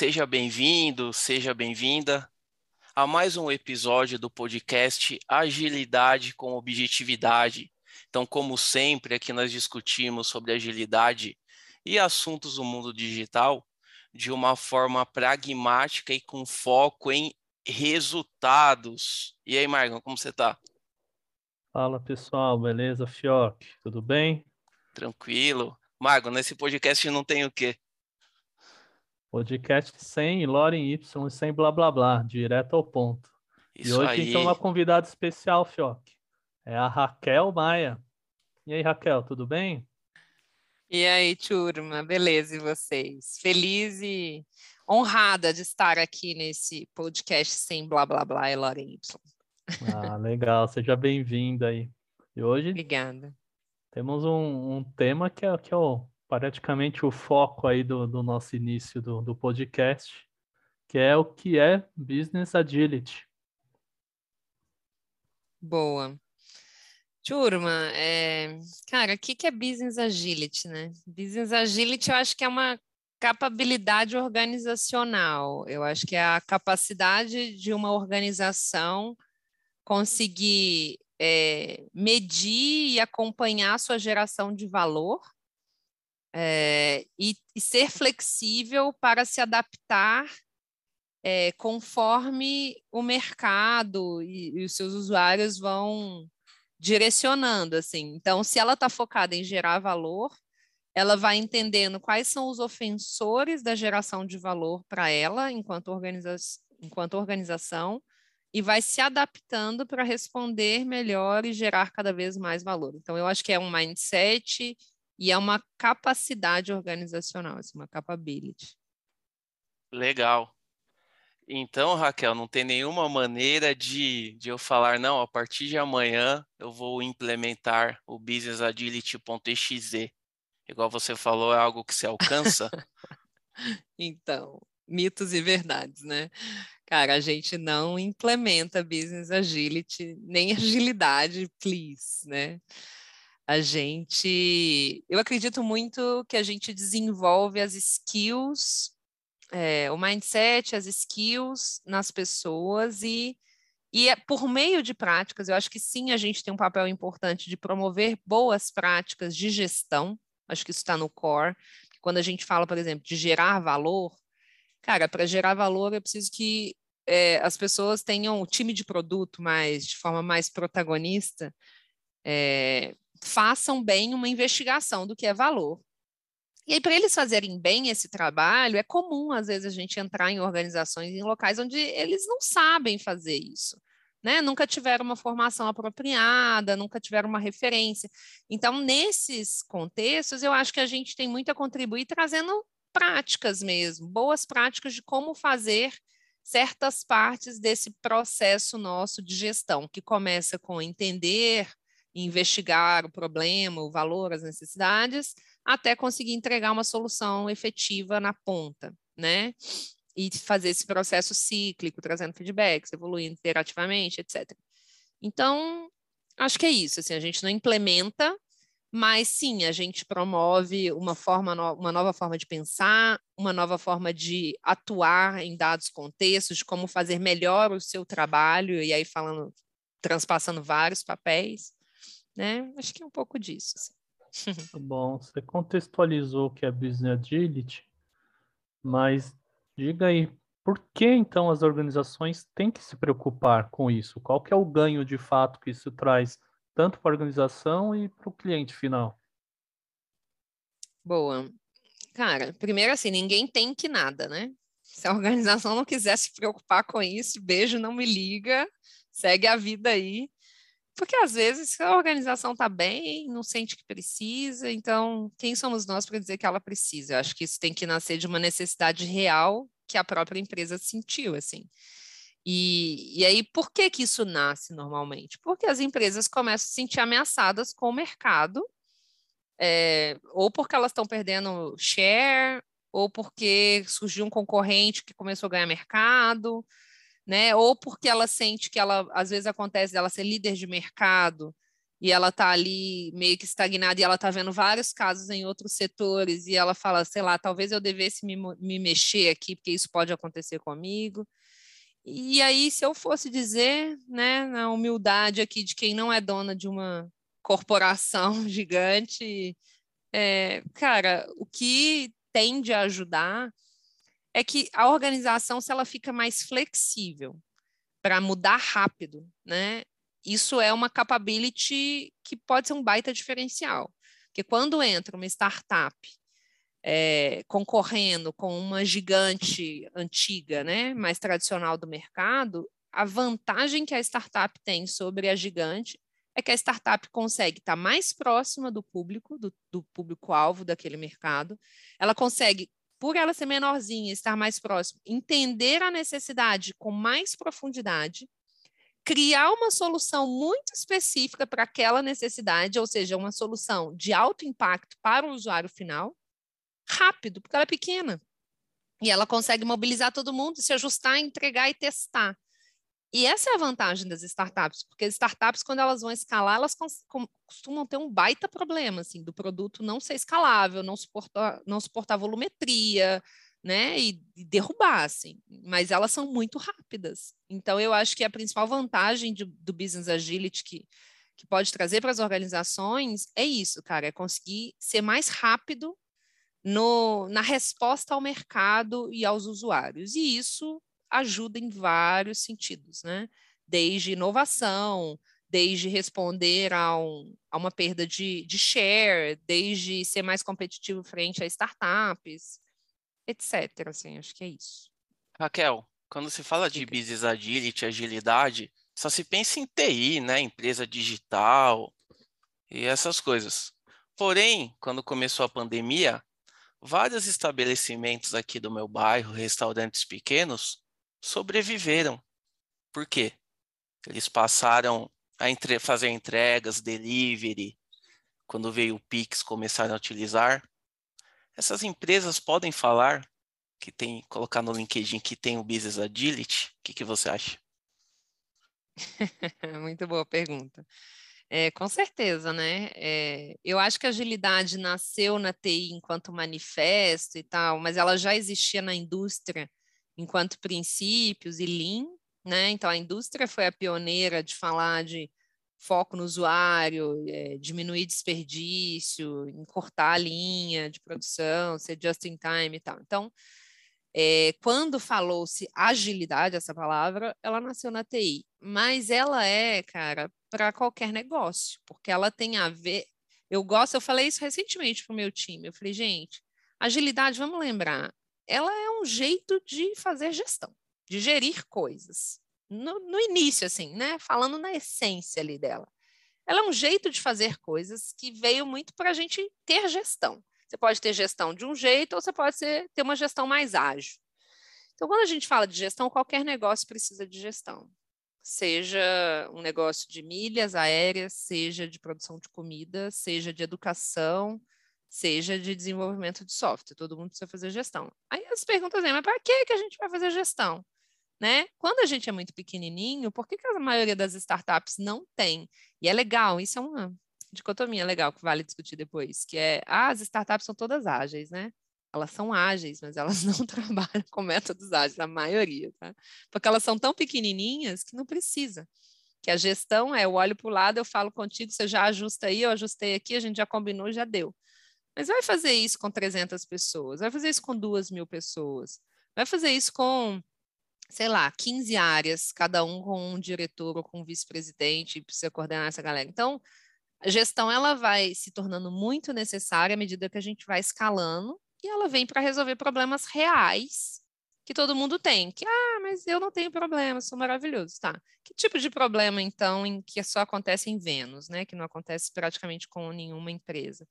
Seja bem-vindo, seja bem-vinda a mais um episódio do podcast Agilidade com Objetividade. Então, como sempre, aqui nós discutimos sobre agilidade e assuntos do mundo digital de uma forma pragmática e com foco em resultados. E aí, Marcos, como você está? Fala pessoal, beleza? Fioc, tudo bem? Tranquilo. Margo, nesse podcast não tem o quê? Podcast sem Loren Y e sem blá blá blá, direto ao ponto. Isso e hoje aí. então uma convidada especial, Fioc. É a Raquel Maia. E aí, Raquel, tudo bem? E aí, turma, beleza? E vocês? Feliz e honrada de estar aqui nesse podcast sem blá blá blá e Loren Y. Ah, legal, seja bem-vinda aí. E hoje Obrigada. temos um, um, tema que é, que é o, praticamente o foco aí do, do nosso início do, do podcast, que é o que é Business Agility. Boa. Turma, é... cara, o que, que é Business Agility, né? Business Agility eu acho que é uma capabilidade organizacional. Eu acho que é a capacidade de uma organização conseguir é, medir e acompanhar a sua geração de valor é, e, e, ser flexível para se adaptar é, conforme o mercado e, e, os seus usuários vão direcionando, assim. Então, se ela está focada em gerar valor, ela vai entendendo quais são os ofensores da geração de valor para ela enquanto, organiza enquanto organização e vai se adaptando para responder melhor e gerar cada vez mais valor. Então, eu acho que é um mindset e é uma capacidade organizacional, assim, uma capability. Legal. Então, Raquel, não tem nenhuma maneira de, de eu falar, não, a partir de amanhã eu vou implementar o Business Agility.exe. Igual você falou, é algo que se alcança? então, mitos e verdades, né? Cara, a gente não implementa business agility, nem agilidade, please, né? A gente, eu acredito muito que a gente desenvolve as skills, é, o mindset, as skills nas pessoas e e é por meio de práticas, eu acho que sim, a gente tem um papel importante de promover boas práticas de gestão. Acho que isso está no core. Quando a gente fala, por exemplo, de gerar valor, cara, para gerar valor é preciso que é, as pessoas tenham o time de produto mais de forma mais protagonista, é, façam bem uma investigação do que é valor. E aí, para eles fazerem bem esse trabalho, é comum, às vezes, a gente entrar em organizações, em locais onde eles não sabem fazer isso. Né? Nunca tiveram uma formação apropriada, nunca tiveram uma referência. Então, nesses contextos, eu acho que a gente tem muito a contribuir trazendo práticas mesmo, boas práticas de como fazer certas partes desse processo nosso de gestão, que começa com entender, investigar o problema, o valor, as necessidades, até conseguir entregar uma solução efetiva na ponta, né? E fazer esse processo cíclico, trazendo feedbacks, evoluindo interativamente, etc. Então, acho que é isso, assim, a gente não implementa mas sim, a gente promove uma, forma no, uma nova forma de pensar, uma nova forma de atuar em dados contextos, de como fazer melhor o seu trabalho, e aí falando, transpassando vários papéis, né? Acho que é um pouco disso. Assim. Tá bom, você contextualizou o que é Business Agility, mas diga aí, por que então as organizações têm que se preocupar com isso? Qual que é o ganho de fato que isso traz tanto para a organização e para o cliente final? Boa. Cara, primeiro assim, ninguém tem que nada, né? Se a organização não quiser se preocupar com isso, beijo, não me liga, segue a vida aí. Porque às vezes a organização está bem, não sente que precisa, então quem somos nós para dizer que ela precisa? Eu acho que isso tem que nascer de uma necessidade real que a própria empresa sentiu, assim. E, e aí, por que, que isso nasce normalmente? Porque as empresas começam a se sentir ameaçadas com o mercado, é, ou porque elas estão perdendo share, ou porque surgiu um concorrente que começou a ganhar mercado, né? ou porque ela sente que ela, às vezes acontece dela ser líder de mercado e ela está ali meio que estagnada e ela está vendo vários casos em outros setores e ela fala, sei lá, talvez eu devesse me, me mexer aqui, porque isso pode acontecer comigo. E aí, se eu fosse dizer, né, na humildade aqui de quem não é dona de uma corporação gigante, é, cara, o que tende a ajudar é que a organização, se ela fica mais flexível para mudar rápido, né, isso é uma capability que pode ser um baita diferencial. Porque quando entra uma startup é, concorrendo com uma gigante antiga, né, mais tradicional do mercado, a vantagem que a startup tem sobre a gigante é que a startup consegue estar mais próxima do público, do, do público-alvo daquele mercado, ela consegue, por ela ser menorzinha, estar mais próximo, entender a necessidade com mais profundidade, criar uma solução muito específica para aquela necessidade, ou seja, uma solução de alto impacto para o usuário final, rápido, porque ela é pequena. E ela consegue mobilizar todo mundo, se ajustar, entregar e testar. E essa é a vantagem das startups, porque as startups, quando elas vão escalar, elas costumam ter um baita problema, assim, do produto não ser escalável, não suportar, não suportar volumetria, né, e, e derrubar, assim, mas elas são muito rápidas. Então, eu acho que a principal vantagem de, do Business Agility que, que pode trazer para as organizações é isso, cara, é conseguir ser mais rápido no, na resposta ao mercado e aos usuários. E isso ajuda em vários sentidos, né? Desde inovação, desde responder a, um, a uma perda de, de share, desde ser mais competitivo frente a startups, etc. Assim, acho que é isso. Raquel, quando se fala de business agility, agilidade, só se pensa em TI, né? Empresa digital e essas coisas. Porém, quando começou a pandemia, vários estabelecimentos aqui do meu bairro, restaurantes pequenos, sobreviveram. Por quê? Eles passaram a entre... fazer entregas, delivery, quando veio o Pix, começaram a utilizar. Essas empresas podem falar que tem, colocar no LinkedIn que tem o Business Agility? O que, que você acha? Muito boa pergunta. É, com certeza, né? É, eu acho que a agilidade nasceu na TI enquanto manifesto e tal, mas ela já existia na indústria enquanto princípios e Lean, né? Então a indústria foi a pioneira de falar de foco no usuário, é, diminuir desperdício, encurtar a linha de produção, ser just in time e tal. Então, é, quando falou-se agilidade, essa palavra, ela nasceu na TI, mas ela é, cara, para qualquer negócio, porque ela tem a ver. Eu gosto, eu falei isso recentemente para o meu time. Eu falei, gente, agilidade, vamos lembrar, ela é um jeito de fazer gestão, de gerir coisas no, no início, assim, né? Falando na essência ali dela. Ela é um jeito de fazer coisas que veio muito para a gente ter gestão. Você pode ter gestão de um jeito ou você pode ser, ter uma gestão mais ágil. Então, quando a gente fala de gestão, qualquer negócio precisa de gestão. Seja um negócio de milhas aéreas, seja de produção de comida, seja de educação, seja de desenvolvimento de software. Todo mundo precisa fazer gestão. Aí as perguntas vêm, mas para que, que a gente vai fazer gestão? né? Quando a gente é muito pequenininho, por que, que a maioria das startups não tem? E é legal, isso é uma dicotomia legal que vale discutir depois, que é, ah, as startups são todas ágeis, né? Elas são ágeis, mas elas não trabalham com métodos ágeis, a maioria, tá? Porque elas são tão pequenininhas que não precisa. Que a gestão é, eu olho para o lado, eu falo contigo, você já ajusta aí, eu ajustei aqui, a gente já combinou, já deu. Mas vai fazer isso com 300 pessoas, vai fazer isso com 2 mil pessoas, vai fazer isso com sei lá, 15 áreas, cada um com um diretor ou com um vice-presidente, precisa coordenar essa galera. Então, a gestão ela vai se tornando muito necessária à medida que a gente vai escalando e ela vem para resolver problemas reais que todo mundo tem. Que, ah, mas eu não tenho problema, sou maravilhoso, tá? Que tipo de problema, então, em que só acontece em Vênus, né? Que não acontece praticamente com nenhuma empresa?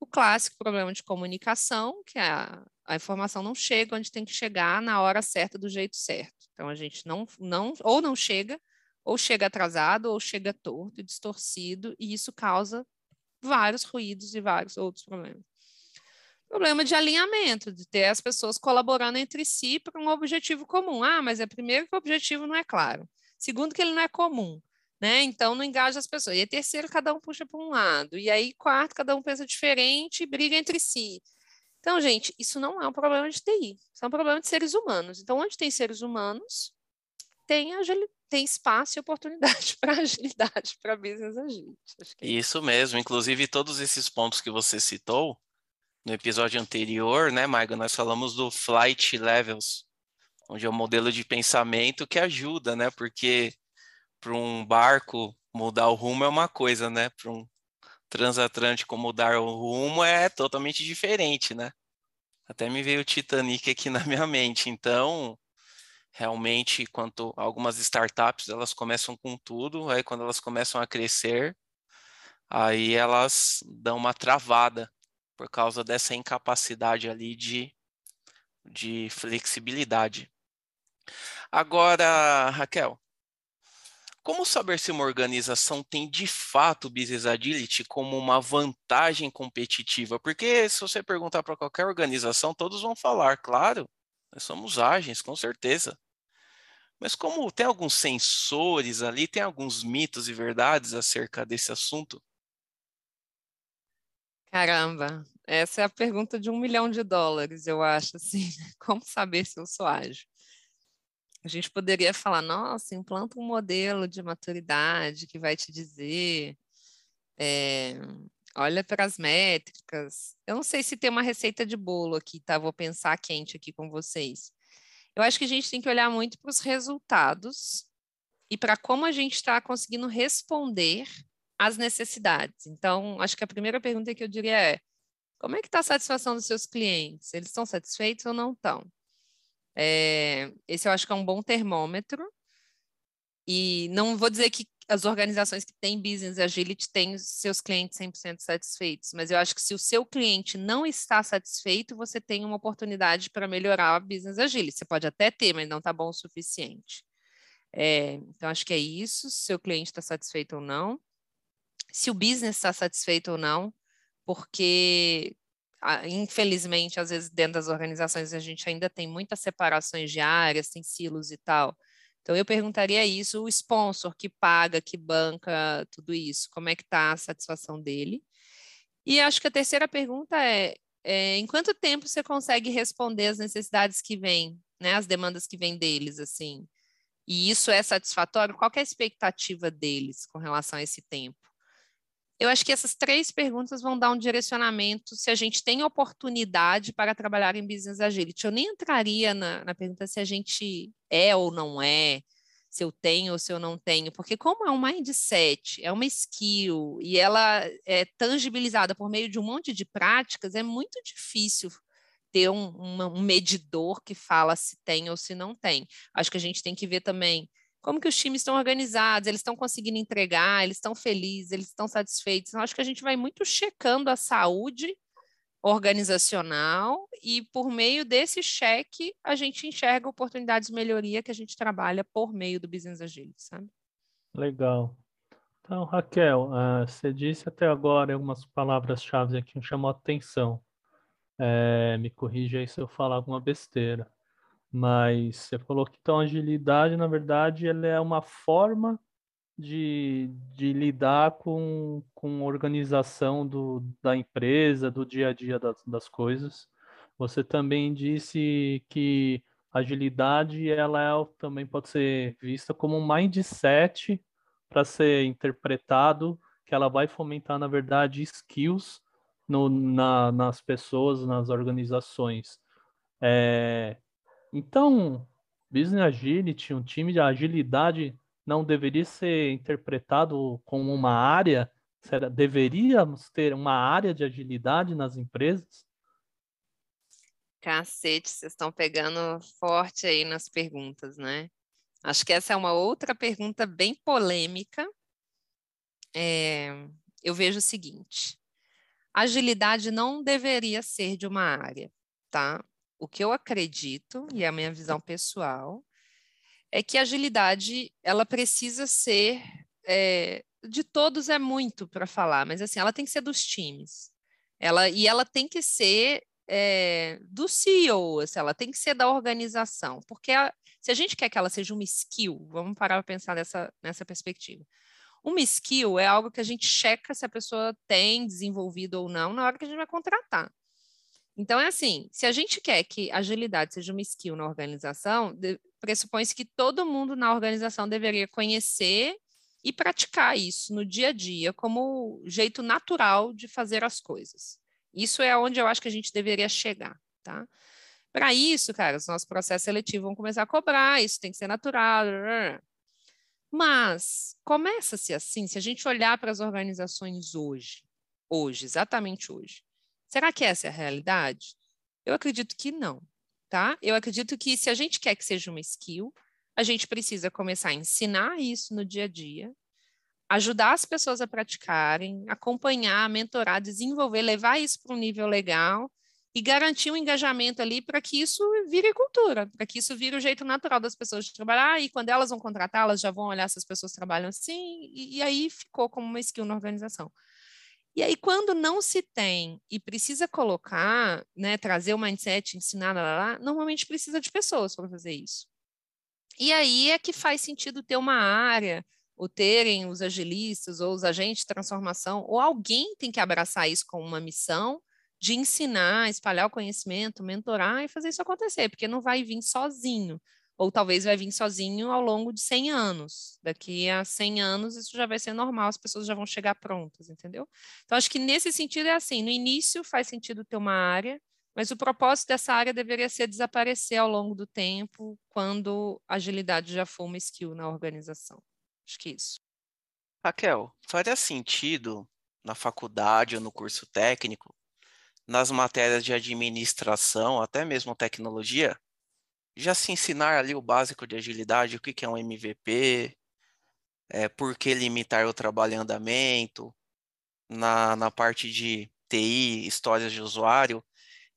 O clássico problema de comunicação, que é a, a informação não chega onde tem que chegar na hora certa, do jeito certo. Então, a gente não, não ou não chega, ou chega atrasado, ou chega torto e distorcido, e isso causa vários ruídos e vários outros problemas. Problema de alinhamento, de ter as pessoas colaborando entre si para um objetivo comum. Ah, mas é primeiro que o objetivo não é claro. Segundo, que ele não é comum. Né? Então não engaja as pessoas. E terceiro, cada um puxa para um lado. E aí, quarto, cada um pensa diferente e briga entre si. Então, gente, isso não é um problema de TI, isso é um problema de seres humanos. Então, onde tem seres humanos, tem, tem espaço e oportunidade para agilidade, para business agility. É isso mesmo. Inclusive, todos esses pontos que você citou, no episódio anterior, né, Maiga, nós falamos do Flight Levels, onde é um modelo de pensamento que ajuda, né? Porque para um barco mudar o rumo é uma coisa, né? Para um transatlântico mudar o rumo é totalmente diferente, né? Até me veio o Titanic aqui na minha mente. Então, realmente, quanto algumas startups, elas começam com tudo, aí quando elas começam a crescer, aí elas dão uma travada por causa dessa incapacidade ali de, de flexibilidade. Agora, Raquel, como saber se uma organização tem de fato Business Agility como uma vantagem competitiva? Porque se você perguntar para qualquer organização, todos vão falar, claro, nós somos ágeis, com certeza. Mas como tem alguns sensores ali, tem alguns mitos e verdades acerca desse assunto? Caramba, essa é a pergunta de um milhão de dólares, eu acho, assim, como saber se eu sou ágil? A gente poderia falar, nossa, implanta um modelo de maturidade que vai te dizer, é, olha para as métricas. Eu não sei se tem uma receita de bolo aqui, tá? Vou pensar quente aqui com vocês. Eu acho que a gente tem que olhar muito para os resultados e para como a gente está conseguindo responder às necessidades. Então, acho que a primeira pergunta que eu diria é: como é que está a satisfação dos seus clientes? Eles estão satisfeitos ou não estão? É, esse eu acho que é um bom termômetro. E não vou dizer que as organizações que têm business agility têm seus clientes 100% satisfeitos, mas eu acho que se o seu cliente não está satisfeito, você tem uma oportunidade para melhorar a business agility. Você pode até ter, mas não está bom o suficiente. É, então, acho que é isso, se o cliente está satisfeito ou não. Se o business está satisfeito ou não, porque infelizmente, às vezes, dentro das organizações, a gente ainda tem muitas separações de áreas, tem silos e tal. Então, eu perguntaria isso, o sponsor que paga, que banca tudo isso, como é que está a satisfação dele? E acho que a terceira pergunta é, é, em quanto tempo você consegue responder as necessidades que vêm, né, as demandas que vêm deles, assim? E isso é satisfatório? Qual é a expectativa deles com relação a esse tempo? Eu acho que essas três perguntas vão dar um direcionamento se a gente tem oportunidade para trabalhar em business agility. Eu nem entraria na, na pergunta se a gente é ou não é, se eu tenho ou se eu não tenho, porque como é um mindset, é uma skill e ela é tangibilizada por meio de um monte de práticas, é muito difícil ter um, um medidor que fala se tem ou se não tem. Acho que a gente tem que ver também como que os times estão organizados, eles estão conseguindo entregar, eles estão felizes, eles estão satisfeitos. Então, acho que a gente vai muito checando a saúde organizacional e por meio desse cheque a gente enxerga oportunidades de melhoria que a gente trabalha por meio do Business Agility, sabe? Legal. Então, Raquel, uh, você disse até agora algumas palavras-chave que me chamou a atenção. É, me corrija aí se eu falar alguma besteira. Mas você falou que então agilidade, na verdade, ela é uma forma de, de lidar com, com a organização do, da empresa, do dia a dia das, das coisas. Você também disse que agilidade ela é, também pode ser vista como um mindset para ser interpretado, que ela vai fomentar, na verdade, skills no, na, nas pessoas, nas organizações. É, então, Business Agility, um time de agilidade, não deveria ser interpretado como uma área? Será, deveríamos ter uma área de agilidade nas empresas? Cacete, vocês estão pegando forte aí nas perguntas, né? Acho que essa é uma outra pergunta bem polêmica. É, eu vejo o seguinte: agilidade não deveria ser de uma área, tá? O que eu acredito, e é a minha visão pessoal, é que a agilidade ela precisa ser é, de todos é muito para falar, mas assim ela tem que ser dos times, ela e ela tem que ser é, do CEO, assim, ela tem que ser da organização, porque a, Se a gente quer que ela seja uma skill, vamos parar para pensar nessa, nessa perspectiva. Uma skill é algo que a gente checa se a pessoa tem desenvolvido ou não na hora que a gente vai contratar. Então, é assim: se a gente quer que agilidade seja uma skill na organização, pressupõe-se que todo mundo na organização deveria conhecer e praticar isso no dia a dia como jeito natural de fazer as coisas. Isso é onde eu acho que a gente deveria chegar, tá? Para isso, cara, os nossos processos seletivos vão começar a cobrar, isso tem que ser natural. Mas começa-se assim, se a gente olhar para as organizações hoje, hoje, exatamente hoje, será que essa é a realidade? Eu acredito que não, tá? Eu acredito que se a gente quer que seja uma skill, a gente precisa começar a ensinar isso no dia a dia, ajudar as pessoas a praticarem, acompanhar, mentorar, desenvolver, levar isso para um nível legal e garantir um engajamento ali para que isso vire cultura, para que isso vire o jeito natural das pessoas de trabalhar e quando elas vão contratar, elas já vão olhar se as pessoas trabalham assim e, e aí ficou como uma skill na organização. E aí, quando não se tem e precisa colocar, né, trazer o mindset, ensinar, lá, lá, normalmente precisa de pessoas para fazer isso. E aí é que faz sentido ter uma área, ou terem os agilistas, ou os agentes de transformação, ou alguém tem que abraçar isso como uma missão de ensinar, espalhar o conhecimento, mentorar e fazer isso acontecer, porque não vai vir sozinho, ou talvez vai vir sozinho ao longo de 100 anos. Daqui a 100 anos isso já vai ser normal, as pessoas já vão chegar prontas, entendeu? Então acho que nesse sentido é assim, no início faz sentido ter uma área, mas o propósito dessa área deveria ser desaparecer ao longo do tempo, quando agilidade já for uma skill na organização. Acho que é isso. Raquel, faria sentido na faculdade ou no curso técnico, nas matérias de administração, até mesmo tecnologia, já se ensinar ali o básico de agilidade, o que é um MVP, é, por que limitar o trabalho em andamento, na, na parte de TI, histórias de usuário,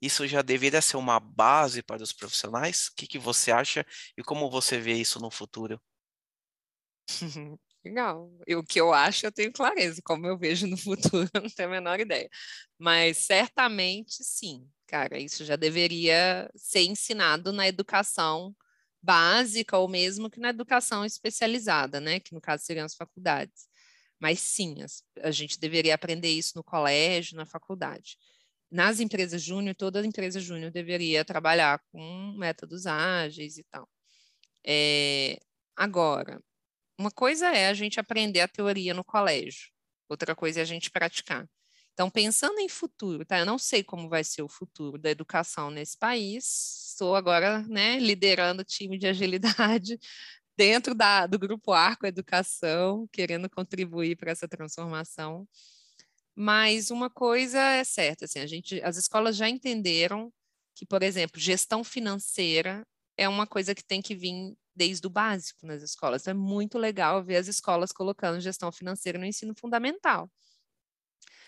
isso já deveria ser uma base para os profissionais? O que, que você acha e como você vê isso no futuro? Legal. E o que eu acho, eu tenho clareza. Como eu vejo no futuro, eu não tenho a menor ideia. Mas certamente sim, cara, isso já deveria ser ensinado na educação básica ou mesmo que na educação especializada, né? Que no caso seriam as faculdades. Mas sim, a gente deveria aprender isso no colégio, na faculdade nas empresas júnior, toda empresa júnior deveria trabalhar com métodos ágeis e tal. É, agora, uma coisa é a gente aprender a teoria no colégio, outra coisa é a gente praticar. Então, pensando em futuro, tá? Eu não sei como vai ser o futuro da educação nesse país. Estou agora, né, liderando o time de agilidade dentro da, do grupo Arco Educação, querendo contribuir para essa transformação. Mas uma coisa é certa, assim, a gente, as escolas já entenderam que, por exemplo, gestão financeira é uma coisa que tem que vir desde o básico nas escolas. Então, é muito legal ver as escolas colocando gestão financeira no ensino fundamental.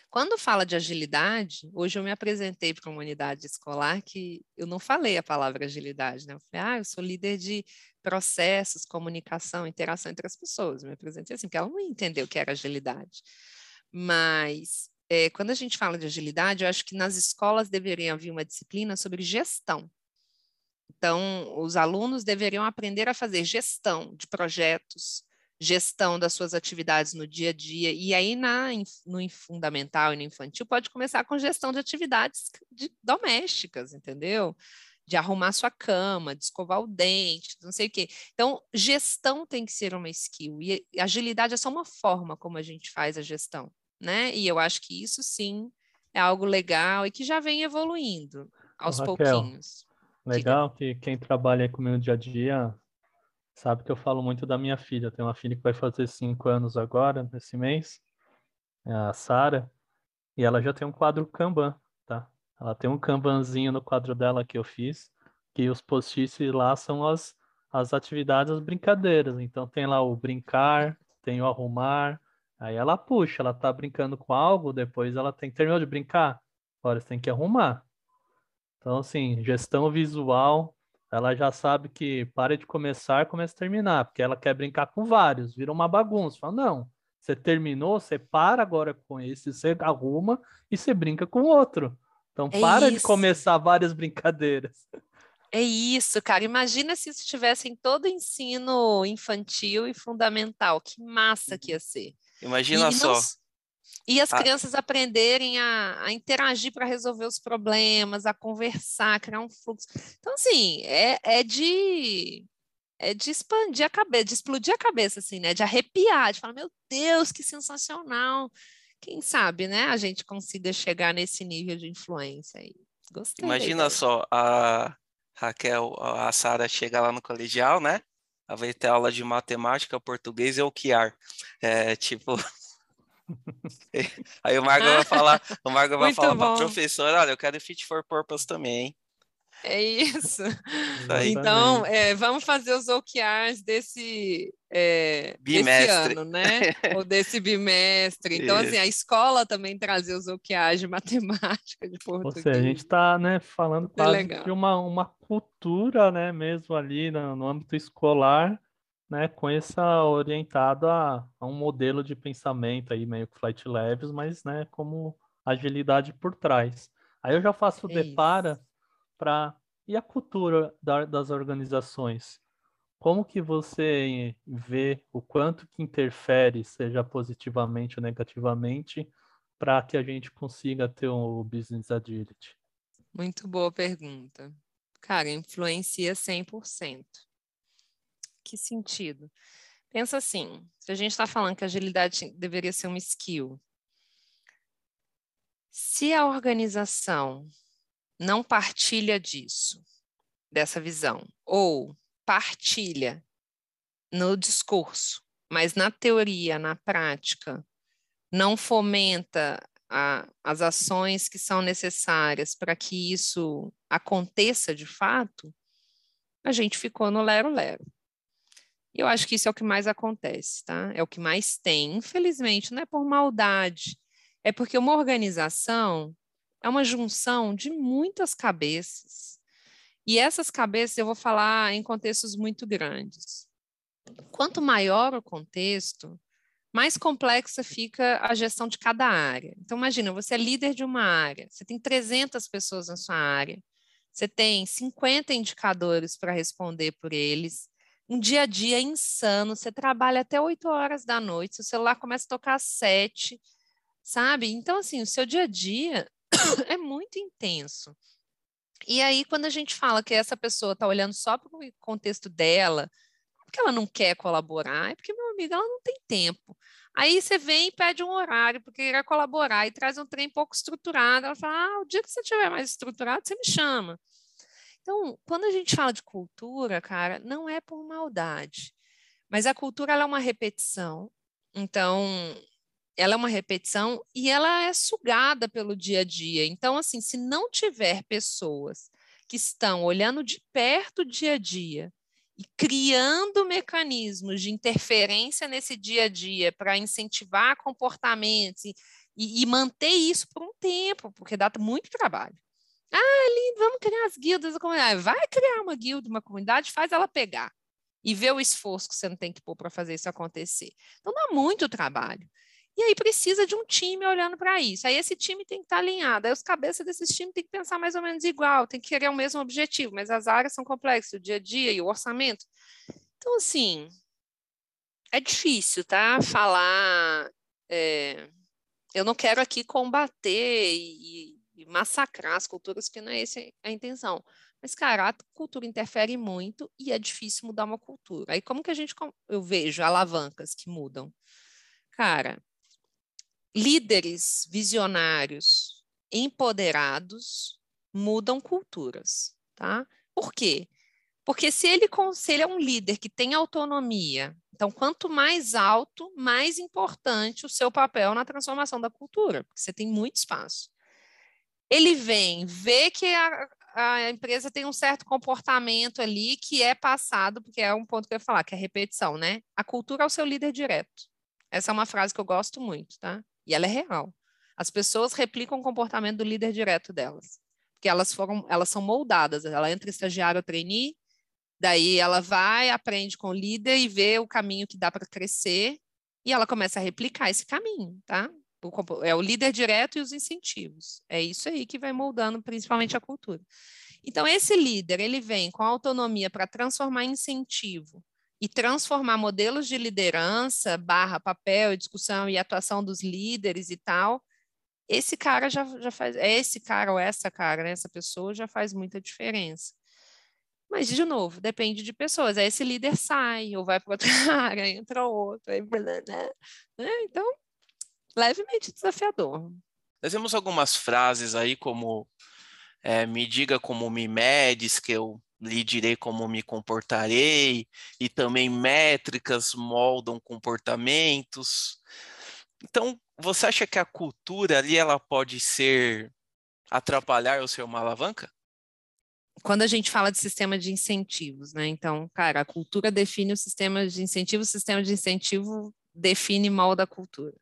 Quando fala de agilidade, hoje eu me apresentei para uma unidade escolar que eu não falei a palavra agilidade, né? Eu falei, ah, eu sou líder de processos, comunicação, interação entre as pessoas. Eu me apresentei assim, porque ela não entendeu o que era agilidade. Mas é, quando a gente fala de agilidade, eu acho que nas escolas deveria haver uma disciplina sobre gestão. Então, os alunos deveriam aprender a fazer gestão de projetos, gestão das suas atividades no dia a dia, e aí na, no fundamental e no infantil pode começar com gestão de atividades de, domésticas, entendeu? De arrumar sua cama, de escovar o dente, não sei o quê. Então, gestão tem que ser uma skill, e agilidade é só uma forma como a gente faz a gestão né? E eu acho que isso sim é algo legal e que já vem evoluindo aos Raquel, pouquinhos. Legal que quem trabalha comigo dia a dia sabe que eu falo muito da minha filha. Tenho uma filha que vai fazer cinco anos agora, nesse mês, é a Sara, e ela já tem um quadro Kanban, tá? Ela tem um Kanbanzinho no quadro dela que eu fiz, que os post-its lá são as, as atividades, as brincadeiras. Então tem lá o brincar, tem o arrumar, Aí ela puxa, ela tá brincando com algo, depois ela tem terminou de brincar, agora você tem que arrumar. Então, assim, gestão visual, ela já sabe que para de começar, começa a terminar, porque ela quer brincar com vários, vira uma bagunça. Fala, não, você terminou, você para agora com esse, você arruma e você brinca com outro. Então, é para isso. de começar várias brincadeiras. É isso, cara. Imagina se isso estivesse em todo o ensino infantil e fundamental. Que massa que ia ser. Imagina e, só. Não, e as ah. crianças aprenderem a, a interagir para resolver os problemas, a conversar, criar um fluxo. Então, assim, é, é de é de expandir a cabeça, de explodir a cabeça, assim, né? De arrepiar, de falar, meu Deus, que sensacional. Quem sabe, né? A gente consiga chegar nesse nível de influência aí. Gostei. Imagina só, a Raquel, a Sara chega lá no colegial, né? Ela vai ter aula de matemática, português e OKR. É, tipo... Aí o Margo vai falar, o Margo vai falar para a professora, olha, eu quero fit for purpose também, hein? É isso. Então, é, vamos fazer os OKRs desse, é, desse ano, né? Ou desse bimestre. Então, isso. assim, a escola também trazer os OKRs de matemática, de português. Ou seja, a gente está né, falando é quase de uma, uma cultura, né, mesmo ali no, no âmbito escolar, né, com essa orientado a, a, um modelo de pensamento aí meio flight levels, mas né, como agilidade por trás. Aí eu já faço o é depara para e a cultura da, das organizações? Como que você vê o quanto que interfere, seja positivamente ou negativamente, para que a gente consiga ter o um business agility? Muito boa pergunta. Cara, influencia 100%. Que sentido? Pensa assim, se a gente está falando que agilidade deveria ser uma skill, se a organização não partilha disso, dessa visão, ou partilha no discurso, mas na teoria, na prática, não fomenta a, as ações que são necessárias para que isso aconteça de fato, a gente ficou no lero-lero. E eu acho que isso é o que mais acontece, tá? É o que mais tem. Infelizmente, não é por maldade, é porque uma organização é uma junção de muitas cabeças. E essas cabeças eu vou falar em contextos muito grandes. Quanto maior o contexto, mais complexa fica a gestão de cada área. Então, imagina, você é líder de uma área, você tem 300 pessoas na sua área, você tem 50 indicadores para responder por eles, um dia a dia insano, você trabalha até 8 horas da noite, seu celular começa a tocar às 7, sabe? Então, assim, o seu dia a dia é muito intenso. E aí, quando a gente fala que essa pessoa está olhando só para o contexto dela, porque ela não quer colaborar, é porque, meu amigo, ela não tem tempo. Aí você vem e pede um horário porque quer colaborar e traz um trem pouco estruturado. Ela fala: ah, o dia que você tiver mais estruturado, você me chama. Então, quando a gente fala de cultura, cara, não é por maldade, mas a cultura é uma repetição. Então, ela é uma repetição e ela é sugada pelo dia a dia. Então, assim, se não tiver pessoas que estão olhando de perto o dia a dia e criando mecanismos de interferência nesse dia a dia para incentivar comportamentos e, e, manter isso por um tempo, porque dá muito trabalho. Ah, lindo, vamos criar as guildas da comunidade. Vai criar uma guilda, uma comunidade, faz ela pegar e ver o esforço que você não tem que pôr para fazer isso acontecer. Então, dá muito trabalho. E aí precisa de um time olhando para isso. Aí esse time tem que estar tá alinhado. Aí os cabeças desses times tem que pensar mais ou menos igual, tem que querer o mesmo objetivo, mas as áreas são complexas, o dia a dia e o orçamento. Então, assim, é difícil, tá? Falar. É, eu não quero aqui combater e, massacrar as culturas, porque não é essa a intenção. Mas, cara, a cultura interfere muito e é difícil mudar uma cultura. Aí, como que a gente. Eu vejo alavancas que mudam? Cara, líderes visionários, empoderados, mudam culturas, tá? Por quê? Porque se ele, se ele é um líder que tem autonomia, então quanto mais alto, mais importante o seu papel na transformação da cultura, porque você tem muito espaço. Ele vem, vê que a, a empresa tem um certo comportamento ali que é passado, porque é um ponto que eu ia falar, que é repetição, né? A cultura é o seu líder direto. Essa é uma frase que eu gosto muito, tá? E ela é real. As pessoas replicam o comportamento do líder direto delas. Porque elas foram, elas são moldadas. Ela entra estagiário ou trainee, daí ela vai, aprende com o líder e vê o caminho que dá para crescer, e ela começa a replicar esse caminho, tá? É o líder direto e os incentivos. É isso aí que vai moldando principalmente a cultura. Então, esse líder, ele vem com autonomia para transformar incentivo e transformar modelos de liderança, barra papel, discussão e atuação dos líderes e tal, esse cara já, já faz, é esse cara ou essa cara, né, essa pessoa já faz muita diferença. Mas, de novo, depende de pessoas. Aí esse líder sai, ou vai para outra área, entra outro, aí, né? Então, levemente desafiador. Nós temos algumas frases aí como é, me diga como me medes, que eu lhe direi como me comportarei, e também métricas moldam comportamentos. Então, você acha que a cultura ali ela pode ser atrapalhar ou ser uma alavanca? Quando a gente fala de sistema de incentivos, né? Então, cara, a cultura define o sistema de incentivo, o sistema de incentivo define mal da cultura.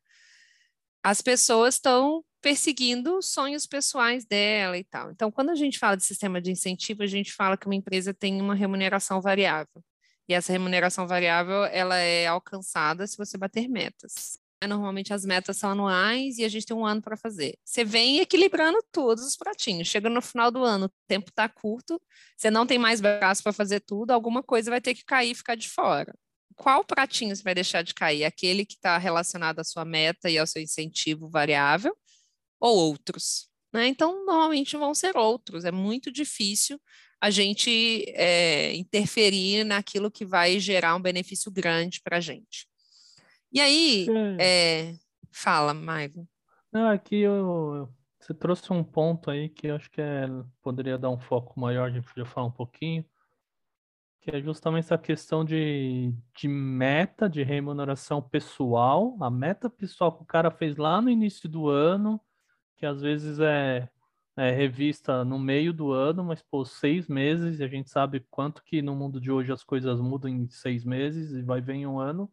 As pessoas estão perseguindo sonhos pessoais dela e tal. Então, quando a gente fala de sistema de incentivo, a gente fala que uma empresa tem uma remuneração variável. E essa remuneração variável, ela é alcançada se você bater metas. Normalmente as metas são anuais e a gente tem um ano para fazer. Você vem equilibrando todos os pratinhos. Chega no final do ano, o tempo está curto, você não tem mais braço para fazer tudo, alguma coisa vai ter que cair e ficar de fora. Qual pratinho você vai deixar de cair? Aquele que está relacionado à sua meta e ao seu incentivo variável ou outros? Né? Então, normalmente vão ser outros. É muito difícil a gente é, interferir naquilo que vai gerar um benefício grande para a gente. E aí, é. É, fala, Maigo. Não, aqui eu, você trouxe um ponto aí que eu acho que é, poderia dar um foco maior, a gente podia falar um pouquinho, que é justamente essa questão de, de meta, de remuneração pessoal, a meta pessoal que o cara fez lá no início do ano, que às vezes é, é revista no meio do ano, mas por seis meses, e a gente sabe quanto que no mundo de hoje as coisas mudam em seis meses e vai vir um ano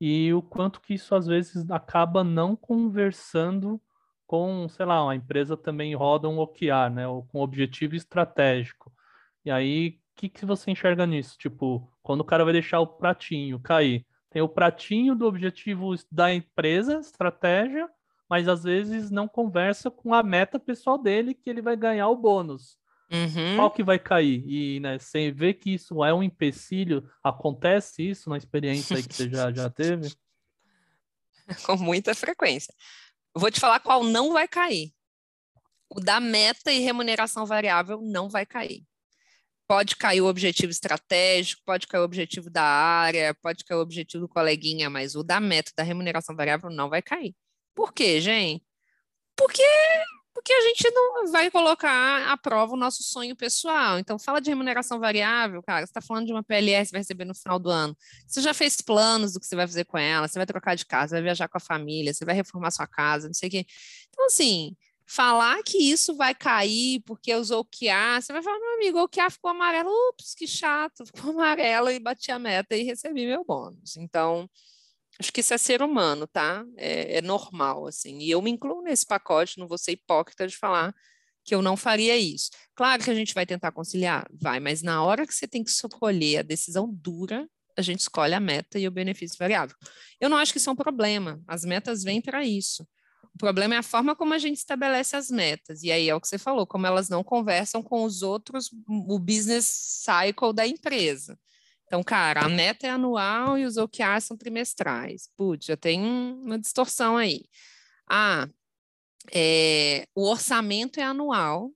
e o quanto que isso às vezes acaba não conversando com, sei lá, uma empresa também roda um OKR, né, ou com objetivo estratégico. E aí, que, que você enxerga nisso? Tipo, quando o cara vai deixar o pratinho cair, tem o pratinho do objetivo da empresa, estratégia, mas às vezes não conversa com a meta pessoal dele que ele vai ganhar o bônus. Uhum. Qual que vai cair? E né, sem ver que isso é um empecilho, acontece isso na experiência aí que você já, já teve? Com muita frequência. vou te falar qual não vai cair. O da meta e remuneração variável não vai cair. Pode cair o objetivo estratégico, pode cair o objetivo da área, pode cair o objetivo do coleguinha, mas o da meta, da remuneração variável, não vai cair. Por quê, gente? Porque porque a gente não vai colocar à prova o nosso sonho pessoal. Então, fala de remuneração variável, cara, você está falando de uma PLS que vai receber no final do ano. Você já fez planos do que você vai fazer com ela, você vai trocar de casa, vai viajar com a família, você vai reformar sua casa, não sei o quê. Então, assim, falar que isso vai cair porque usou o QA, você vai falar, meu amigo, o QA ficou amarelo, ups, que chato, ficou amarelo e bati a meta e recebi meu bônus. Então, Acho que isso é ser humano, tá? É, é, normal, assim. E eu me incluo nesse pacote, não vou ser hipócrita de falar que eu não faria isso. Claro que a gente vai tentar conciliar, vai, mas na hora que você tem que escolher a decisão dura, a gente escolhe a meta e o benefício variável. Eu não acho que isso é um problema, as metas vêm para isso. O problema é a forma como a gente estabelece as metas. E aí é o que você falou, como elas não conversam com os outros, o business cycle da empresa. Então, cara, a meta é anual e os OKRs são trimestrais. Putz, já tem uma distorção aí. Ah, é, o orçamento é anual,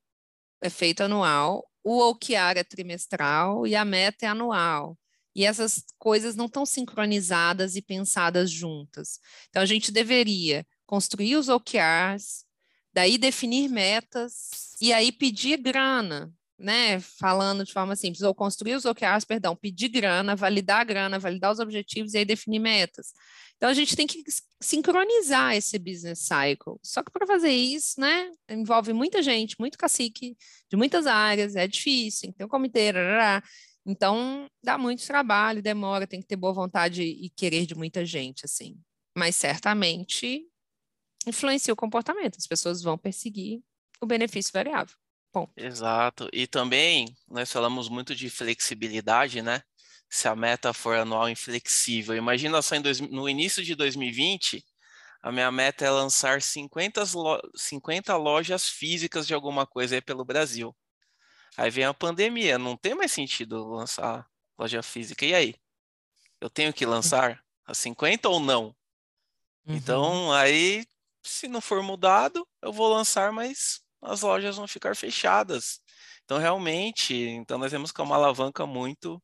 é feito anual, o OKR é trimestral e a meta é anual. E essas coisas não estão sincronizadas e pensadas juntas. Então, a gente deveria construir os OKRs, daí definir metas e aí pedir grana né, falando de forma simples, ou construir os OKRs, perdão, pedir grana, validar a grana, validar os objetivos e aí definir metas. Então a gente tem que sincronizar esse business cycle. Só que para fazer isso, né, envolve muita gente, muito cacique de muitas áreas, é difícil, tem um comitê, rará. então dá muito trabalho, demora, tem que ter boa vontade e querer de muita gente, assim. Mas certamente influencia o comportamento, as pessoas vão perseguir o benefício variável. Ponto. Exato. E também nós falamos muito de flexibilidade, né? Se a meta for anual inflexível. Imagina só dois, no início de 2020, a minha meta é lançar 50, lo, 50 lojas físicas de alguma coisa aí pelo Brasil. Aí vem a pandemia, não tem mais sentido lançar loja física. E aí? Eu tenho que lançar a 50 ou não? Uhum. Então, aí, se não for mudado, eu vou lançar, mas as lojas vão ficar fechadas. Então, realmente, então nós temos que é uma alavanca muito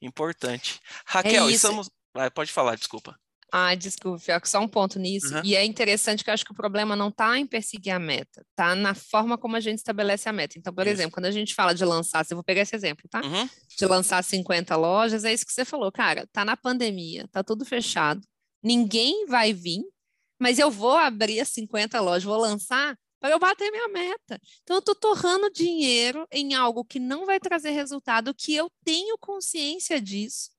importante. Raquel, é estamos. Vai, pode falar, desculpa. Ah, desculpa, só um ponto nisso. Uhum. E é interessante que eu acho que o problema não está em perseguir a meta, está na forma como a gente estabelece a meta. Então, por isso. exemplo, quando a gente fala de lançar, eu vou pegar esse exemplo, tá? Uhum. De lançar 50 lojas, é isso que você falou, cara, tá na pandemia, tá tudo fechado, ninguém vai vir, mas eu vou abrir as 50 lojas, vou lançar para eu bater minha meta. Então, eu estou torrando dinheiro em algo que não vai trazer resultado, que eu tenho consciência disso,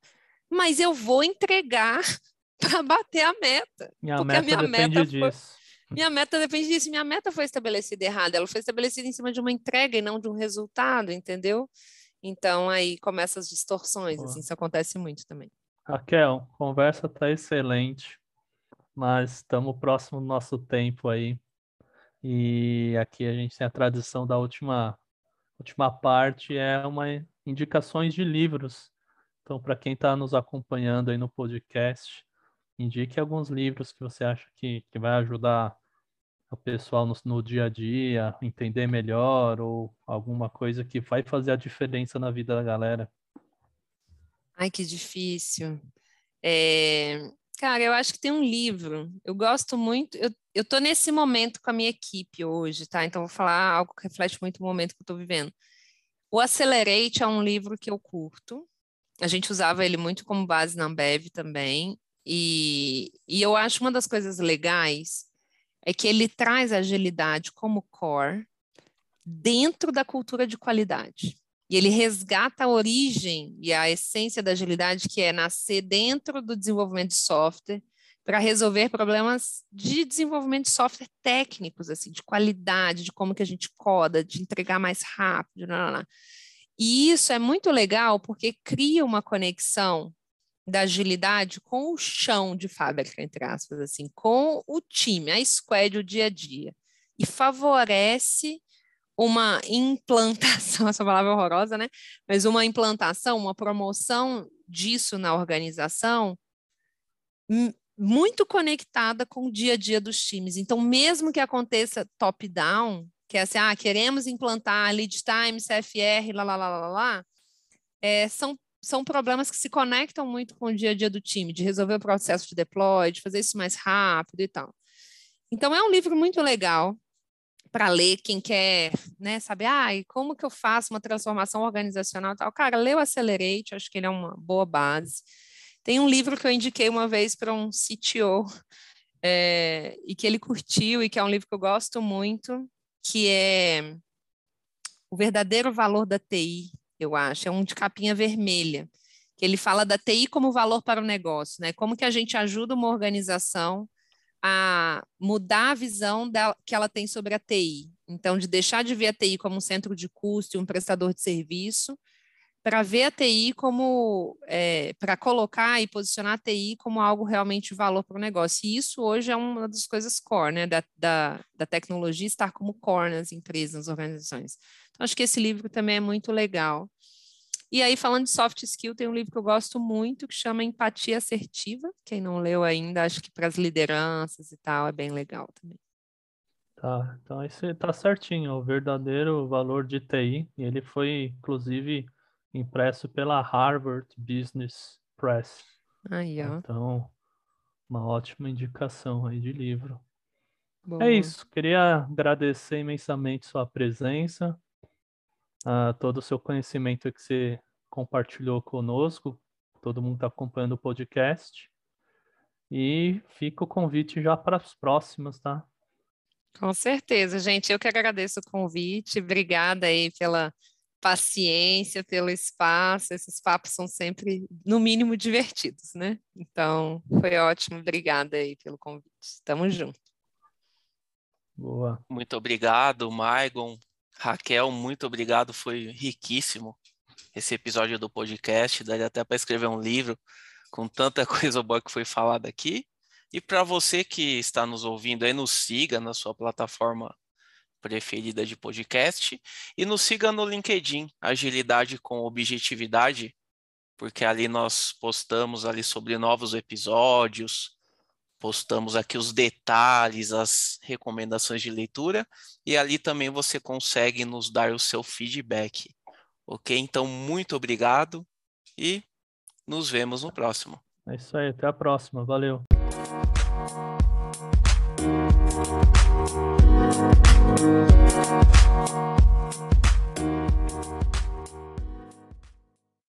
mas eu vou entregar para bater a meta. Minha porque meta a minha depende meta disso. Foi... Minha meta depende disso. Minha meta foi estabelecida errada. Ela foi estabelecida em cima de uma entrega e não de um resultado, entendeu? Então aí começam as distorções. Assim, isso acontece muito também. Raquel, conversa tá excelente, mas estamos próximo do nosso tempo aí. E aqui a gente tem a tradição da última última parte é uma indicações de livros. Então, para quem está nos acompanhando aí no podcast, indique alguns livros que você acha que, que vai ajudar o pessoal no, no dia a dia, entender melhor, ou alguma coisa que vai fazer a diferença na vida da galera. Ai, que difícil. É... Cara, eu acho que tem um livro. Eu gosto muito. Eu, eu tô nesse momento com a minha equipe hoje, tá? Então, vou falar algo que reflete muito o momento que eu tô vivendo. O Accelerate é um livro que eu curto. A gente usava ele muito como base na Ambev também. E, e eu acho uma das coisas legais é que ele traz agilidade como core dentro da cultura de qualidade. E ele resgata a origem e a essência da agilidade, que é nascer dentro do desenvolvimento de software para resolver problemas de desenvolvimento de software técnicos, assim, de qualidade, de como que a gente coda, de entregar mais rápido, não, não. E isso é muito legal porque cria uma conexão da agilidade com o chão de fábrica, entre aspas, assim, com o time, a squad, o dia a dia. E favorece uma implantação, essa palavra é horrorosa, né? Mas uma implantação, uma promoção disso na organização muito conectada com o dia a dia dos times. Então, mesmo que aconteça top-down, que é assim, ah, queremos implantar lead time, CFR, lá, lá, lá, lá, lá, é, são são problemas que se conectam muito com o dia a dia do time, de resolver o processo de deploy, de fazer isso mais rápido e tal. Então, é um livro muito legal para ler quem quer né, saber ah, como que eu faço uma transformação organizacional e tal. Cara, o Accelerate, acho que ele é uma boa base. Tem um livro que eu indiquei uma vez para um CTO é, e que ele curtiu e que é um livro que eu gosto muito, que é O Verdadeiro Valor da TI, eu acho, é um de capinha vermelha, que ele fala da TI como valor para o negócio, né? Como que a gente ajuda uma organização a mudar a visão dela, que ela tem sobre a TI. Então, de deixar de ver a TI como um centro de custo e um prestador de serviço, para ver a TI como, é, para colocar e posicionar a TI como algo realmente de valor para o negócio. E isso hoje é uma das coisas core, né, da, da, da tecnologia estar como core nas empresas, nas organizações. Então, acho que esse livro também é muito legal. E aí, falando de soft skill, tem um livro que eu gosto muito que chama Empatia Assertiva. Quem não leu ainda, acho que para as lideranças e tal, é bem legal também. Tá, então esse tá certinho, o verdadeiro valor de TI. E ele foi, inclusive, impresso pela Harvard Business Press. Aí, ó. Então, uma ótima indicação aí de livro. Boa. É isso, queria agradecer imensamente sua presença uh, todo o seu conhecimento que você compartilhou conosco. Todo mundo está acompanhando o podcast. E fica o convite já para as próximas, tá? Com certeza, gente. Eu que agradeço o convite. Obrigada aí pela paciência, pelo espaço. Esses papos são sempre, no mínimo, divertidos, né? Então, foi ótimo. Obrigada aí pelo convite. Tamo junto. Boa. Muito obrigado, Maigon. Raquel, muito obrigado, foi riquíssimo esse episódio do podcast. Daria até para escrever um livro com tanta coisa boa que foi falada aqui. E para você que está nos ouvindo aí, nos siga na sua plataforma preferida de podcast e nos siga no LinkedIn, Agilidade com Objetividade, porque ali nós postamos ali sobre novos episódios, postamos aqui os detalhes, as recomendações de leitura e ali também você consegue nos dar o seu feedback. Ok? Então, muito obrigado e nos vemos no próximo. É isso aí, até a próxima. Valeu. Thank you.